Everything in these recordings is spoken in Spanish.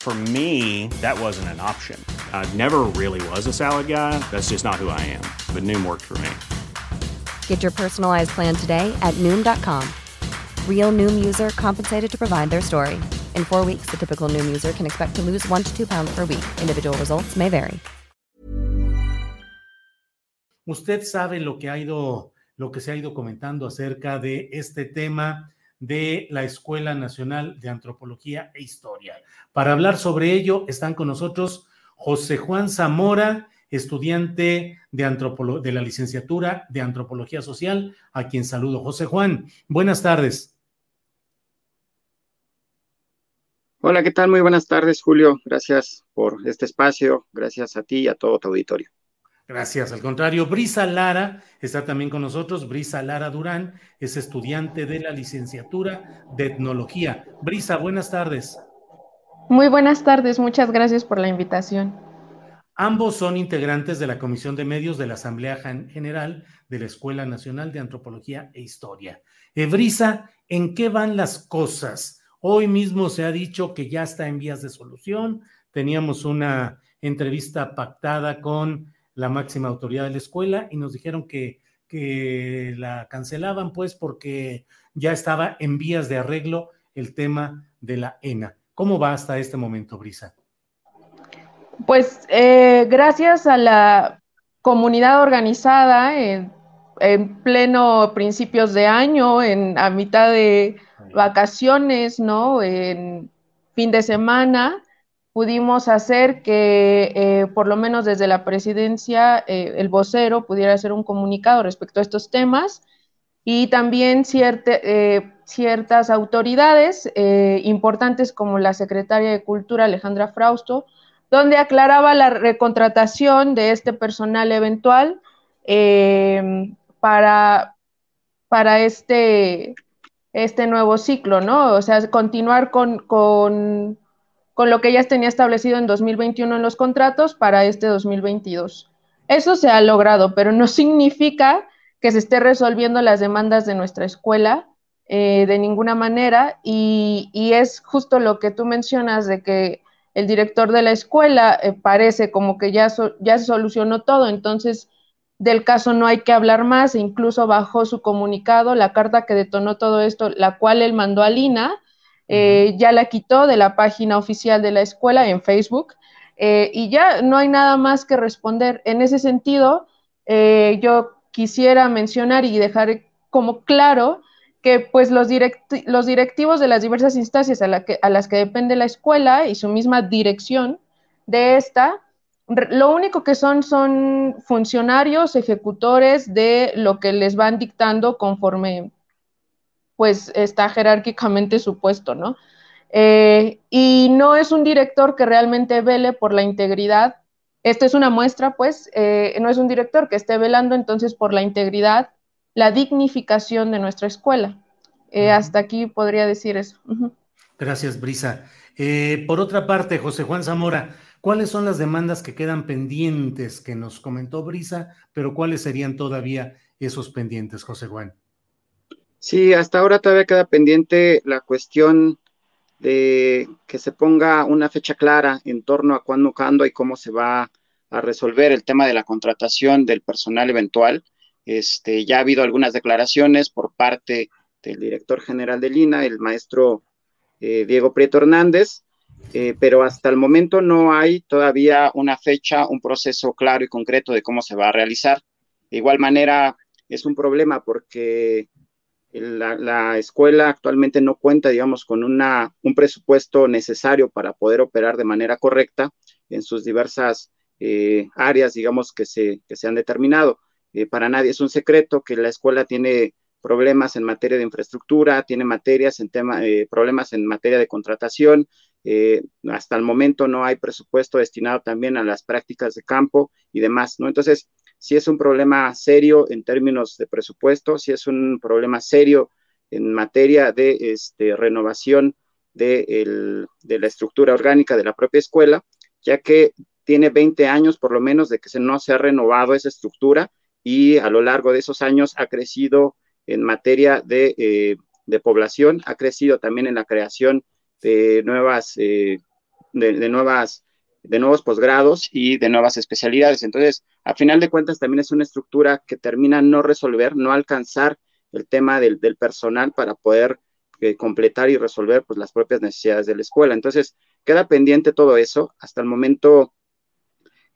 For me, that wasn't an option. I never really was a salad guy. That's just not who I am. But Noom worked for me. Get your personalized plan today at Noom.com. Real Noom user compensated to provide their story. In four weeks, the typical Noom user can expect to lose one to two pounds per week. Individual results may vary. Usted sabe lo que ha ido, lo que se ha ido comentando acerca de este tema de la Escuela Nacional de Antropología e Historia. Para hablar sobre ello están con nosotros José Juan Zamora, estudiante de, de la licenciatura de Antropología Social, a quien saludo. José Juan, buenas tardes. Hola, ¿qué tal? Muy buenas tardes, Julio. Gracias por este espacio. Gracias a ti y a todo tu auditorio. Gracias, al contrario. Brisa Lara está también con nosotros. Brisa Lara Durán es estudiante de la licenciatura de Etnología. Brisa, buenas tardes. Muy buenas tardes, muchas gracias por la invitación. Ambos son integrantes de la Comisión de Medios de la Asamblea General de la Escuela Nacional de Antropología e Historia. Eh, Brisa, ¿en qué van las cosas? Hoy mismo se ha dicho que ya está en vías de solución. Teníamos una entrevista pactada con la máxima autoridad de la escuela y nos dijeron que, que la cancelaban pues porque ya estaba en vías de arreglo el tema de la ENA. ¿Cómo va hasta este momento, Brisa? Pues eh, gracias a la comunidad organizada en, pleno principios de año, en, a mitad de vacaciones, ¿no? En fin de semana, pudimos hacer que, eh, por lo menos desde la presidencia, eh, el vocero pudiera hacer un comunicado respecto a estos temas y también eh, ciertas autoridades importantes como la secretaria de Cultura, Alejandra Frausto, donde aclaraba la recontratación de este personal eventual para, para este, este nuevo ciclo, ¿no? O sea, continuar con, con con lo que ya tenía establecido en 2021 en los contratos para este 2022. Eso se ha logrado, pero no significa que se esté resolviendo las demandas de nuestra escuela eh, de ninguna manera y, es justo lo que tú mencionas de que el director de la escuela eh, parece como que ya, ya se solucionó todo, entonces del caso no hay que hablar más incluso bajó su comunicado, la carta que detonó todo esto, la cual él mandó a Lina, eh, ya la quitó de la página oficial de la escuela en Facebook eh, y ya no hay nada más que responder. En ese sentido, eh, yo quisiera mencionar y dejar como claro que pues los, los directivos de las diversas instancias a, a las que depende la escuela y su misma dirección de esta, lo único que son son funcionarios, ejecutores de lo que les van dictando conforme pues está jerárquicamente supuesto, ¿no? Eh, y no es un director que realmente vele por la integridad. Esta es una muestra, pues, eh, no es un director que esté velando entonces por la integridad, la dignificación de nuestra escuela. Eh, hasta aquí podría decir eso. Gracias, Brisa. por otra parte, José Juan Zamora, ¿cuáles son las demandas que quedan pendientes que nos comentó Brisa, pero cuáles serían todavía esos pendientes, José Juan? Sí, hasta ahora todavía queda pendiente la cuestión de que se ponga una fecha clara en torno a cuándo, cuándo y cómo se va a resolver el tema de la contratación del personal eventual. Este, ya ha habido algunas declaraciones por parte del director general de Lina, el maestro eh, Diego Prieto Hernández, eh, pero hasta el momento no hay todavía una fecha, un proceso claro y concreto de cómo se va a realizar. De igual manera, es un problema porque la, escuela actualmente no cuenta, digamos, con una, un presupuesto necesario para poder operar de manera correcta en sus diversas eh, áreas, digamos, que se, que se han determinado. Eh, para nadie es un secreto que la escuela tiene problemas en materia de infraestructura, tiene materias en tema, eh, problemas en materia de contratación. hasta el momento no hay presupuesto destinado también a las prácticas de campo y demás, ¿no? Entonces, si es un problema serio en términos de presupuesto, si es un problema serio en materia de este, renovación de, la estructura orgánica de la propia escuela, ya que tiene 20 años por lo menos de que no se ha renovado esa estructura y a lo largo de esos años ha crecido en materia de, eh, población, ha crecido también en la creación de nuevas, eh, de, nuevas de nuevos posgrados y de nuevas especialidades. Entonces, a final de cuentas, también es una estructura que termina no resolver, no alcanzar el tema del, personal para poder eh, completar y resolver pues, las propias necesidades de la escuela. Entonces, queda pendiente todo eso. Hasta el momento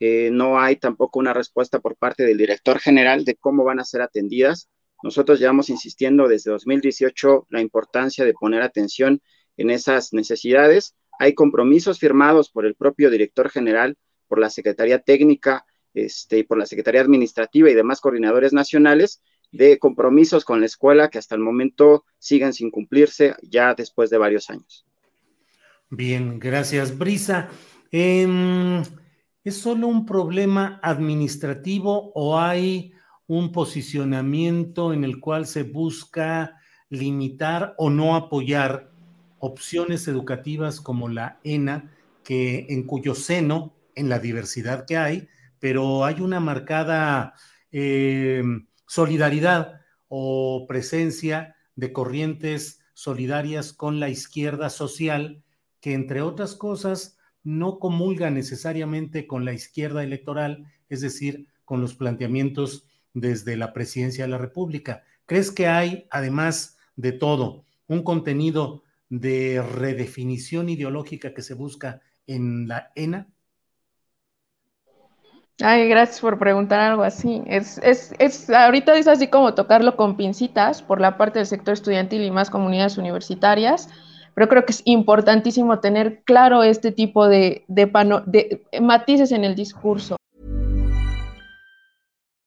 eh, no hay tampoco una respuesta por parte del director general de cómo van a ser atendidas. Nosotros llevamos insistiendo desde 2018 la importancia de poner atención en esas necesidades hay compromisos firmados por el propio director general, por la Secretaría Técnica este, y por la Secretaría Administrativa y demás coordinadores nacionales de compromisos con la escuela que hasta el momento siguen sin cumplirse ya después de varios años. Bien, gracias, Brisa. Em, ¿Es solo un problema administrativo o hay un posicionamiento en el cual se busca limitar o no apoyar opciones educativas como la ENA, que en cuyo seno, en la diversidad que hay, pero hay una marcada eh, solidaridad o presencia de corrientes solidarias con la izquierda social, que entre otras cosas no comulga necesariamente con la izquierda electoral, es decir, con los planteamientos desde la presidencia de la República. ¿Crees que hay, además de todo, un contenido de redefinición ideológica que se busca en la ENA? Ay, gracias por preguntar algo así. Es, es, es, ahorita es así como tocarlo con pincitas por la parte del sector estudiantil y más comunidades universitarias, pero creo que es importantísimo tener claro este tipo de, de, de matices en el discurso.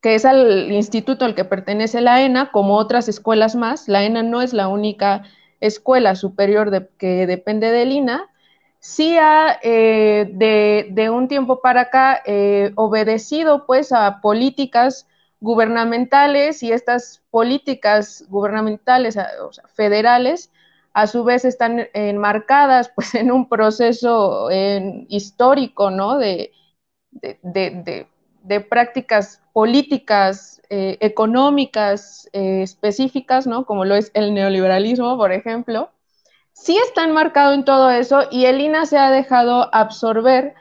que es al instituto al que pertenece la ENA, como otras escuelas más. La ENA no es la única escuela superior que depende del INA. Sí ha, eh, de, un tiempo para acá, eh, obedecido pues a políticas gubernamentales y estas políticas gubernamentales, o sea, federales, a su vez están enmarcadas pues en un proceso histórico, ¿no? de, de prácticas políticas eh, económicas eh, específicas, ¿no? Como lo es el neoliberalismo, por ejemplo, sí está enmarcado en todo eso y el INA se ha dejado absorber,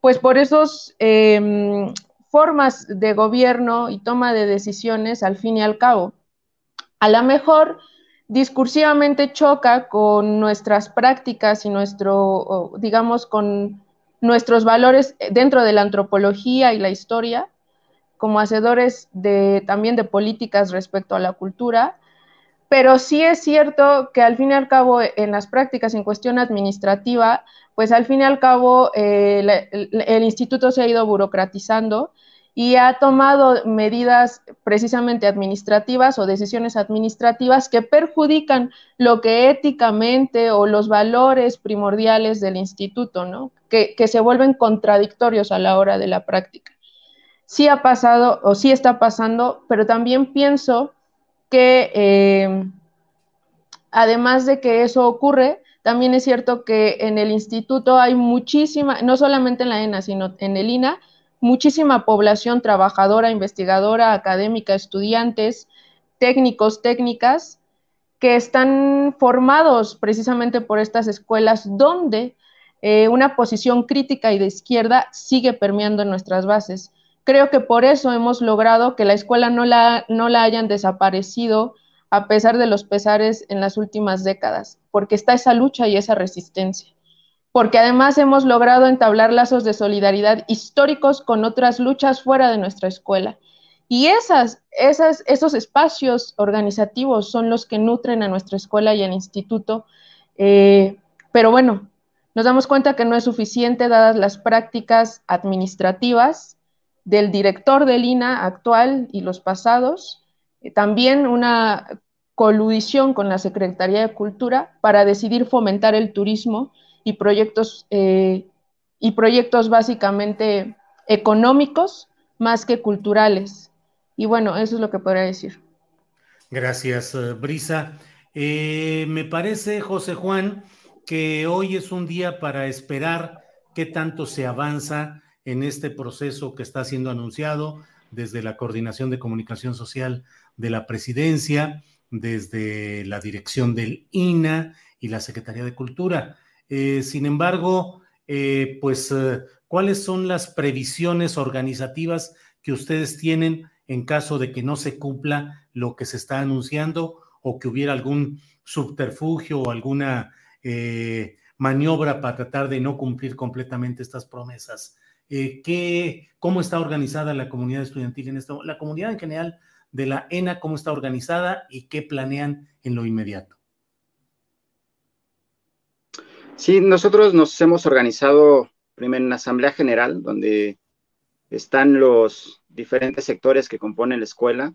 pues por esas em, formas de gobierno y toma de decisiones al fin y al cabo. A lo mejor discursivamente choca con nuestras prácticas y nuestro, digamos, con nuestros valores dentro de la antropología y la historia, como hacedores de, también de políticas respecto a la cultura, pero sí es cierto que al fin y al cabo en las prácticas en cuestión administrativa, pues al fin y al cabo eh, el, instituto se ha ido burocratizando y ha tomado medidas precisamente administrativas o decisiones administrativas que perjudican lo que éticamente o los valores primordiales del instituto, ¿no? Que, que se vuelven contradictorios a la hora de la práctica. Sí ha pasado o sí está pasando, pero también pienso que eh, además de que eso ocurre, también es cierto que en el instituto hay muchísima, no solamente en la ENA, sino en el INA, muchísima población trabajadora, investigadora, académica, estudiantes, técnicos, técnicas, que están formados precisamente por estas escuelas donde eh, una posición crítica y de izquierda sigue permeando nuestras bases. Creo que por eso hemos logrado que la escuela no la, no la hayan desaparecido a pesar de los pesares en las últimas décadas, porque está esa lucha y esa resistencia. Porque además hemos logrado entablar lazos de solidaridad históricos con otras luchas fuera de nuestra escuela. Y esas, esos espacios organizativos son los que nutren a nuestra escuela y al instituto. Eh, pero bueno, nos damos cuenta que no es suficiente dadas las prácticas administrativas del director del INA actual y los pasados, eh, también una coludición con la Secretaría de Cultura para decidir fomentar el turismo y proyectos, eh, y proyectos básicamente económicos más que culturales. Y bueno, eso es lo que podría decir. Gracias, eh, Brisa. me parece, José Juan, que hoy es un día para esperar qué tanto se avanza en este proceso que está siendo anunciado desde la Coordinación de Comunicación Social de la Presidencia, desde la dirección del INA y la Secretaría de Cultura. Eh, sin embargo, eh, pues, eh, ¿cuáles son las previsiones organizativas que ustedes tienen en caso de que no se cumpla lo que se está anunciando o que hubiera algún subterfugio o alguna maniobra para tratar de no cumplir completamente estas promesas? cómo está organizada la comunidad estudiantil en esto, la comunidad en general de la ENA, cómo está organizada y qué planean en lo inmediato. Sí, nosotros nos hemos organizado primero en una asamblea general donde están los diferentes sectores que componen la escuela.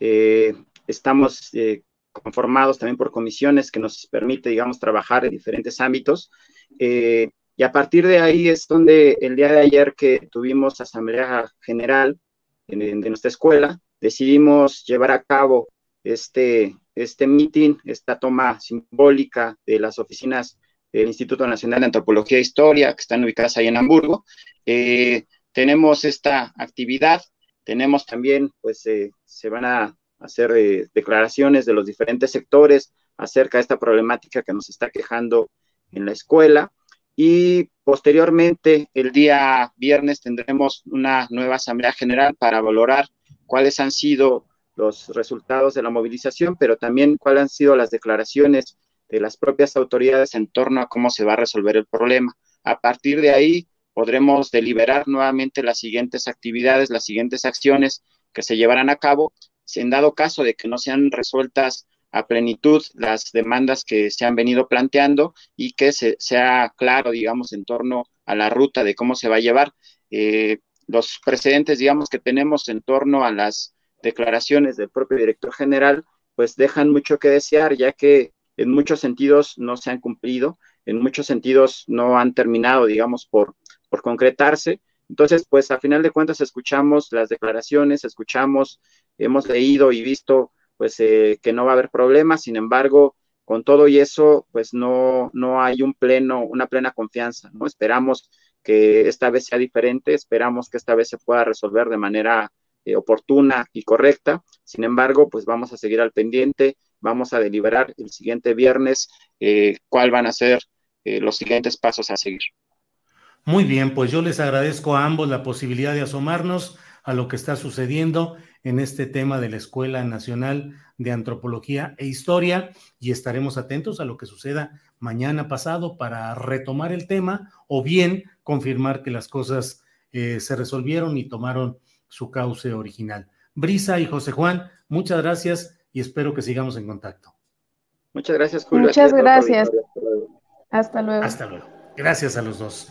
Eh, estamos eh, conformados también por comisiones que nos permite, digamos, trabajar en diferentes ámbitos. Eh, y a partir de ahí es donde el día de ayer que tuvimos asamblea general de nuestra escuela, decidimos llevar a cabo este, este meeting, esta toma simbólica de las oficinas del Instituto Nacional de Antropología e Historia, que están ubicadas ahí en Hamburgo. Eh, tenemos esta actividad, tenemos también, pues eh, se van a hacer eh, declaraciones de los diferentes sectores acerca de esta problemática que nos está quejando en la escuela y posteriormente el día viernes tendremos una nueva asamblea general para valorar cuáles han sido los resultados de la movilización, pero también cuáles han sido las declaraciones de las propias autoridades en torno a cómo se va a resolver el problema. A partir de ahí podremos deliberar nuevamente las siguientes actividades, las siguientes acciones que se llevarán a cabo, en dado caso de que no sean resueltas a plenitud las demandas que se han venido planteando y que se, sea claro, digamos, en torno a la ruta de cómo se va a llevar. Eh, los precedentes, digamos, que tenemos en torno a las declaraciones del propio director general, pues dejan mucho que desear, ya que en muchos sentidos no se han cumplido, en muchos sentidos no han terminado, digamos, por, por concretarse. Entonces, pues a final de cuentas escuchamos las declaraciones, escuchamos, hemos leído y visto pues eh, que no va a haber problemas, sin embargo, con todo y eso, pues no, no hay un pleno, una plena confianza, ¿no? Esperamos que esta vez sea diferente, esperamos que esta vez se pueda resolver de manera eh, oportuna y correcta, sin embargo, pues vamos a seguir al pendiente, vamos a deliberar el siguiente viernes eh, cuál van a ser los siguientes pasos a seguir. Muy bien, pues yo les agradezco a ambos la posibilidad de asomarnos a lo que está sucediendo en este tema de la Escuela Nacional de Antropología e Historia y estaremos atentos a lo que suceda mañana pasado para retomar el tema o bien confirmar que las cosas eh, se resolvieron y tomaron su cauce original. Brisa y José Juan, muchas gracias y espero que sigamos en contacto. Muchas gracias, Julio. Muchas gracias. Hasta luego. Hasta luego. Gracias a los dos.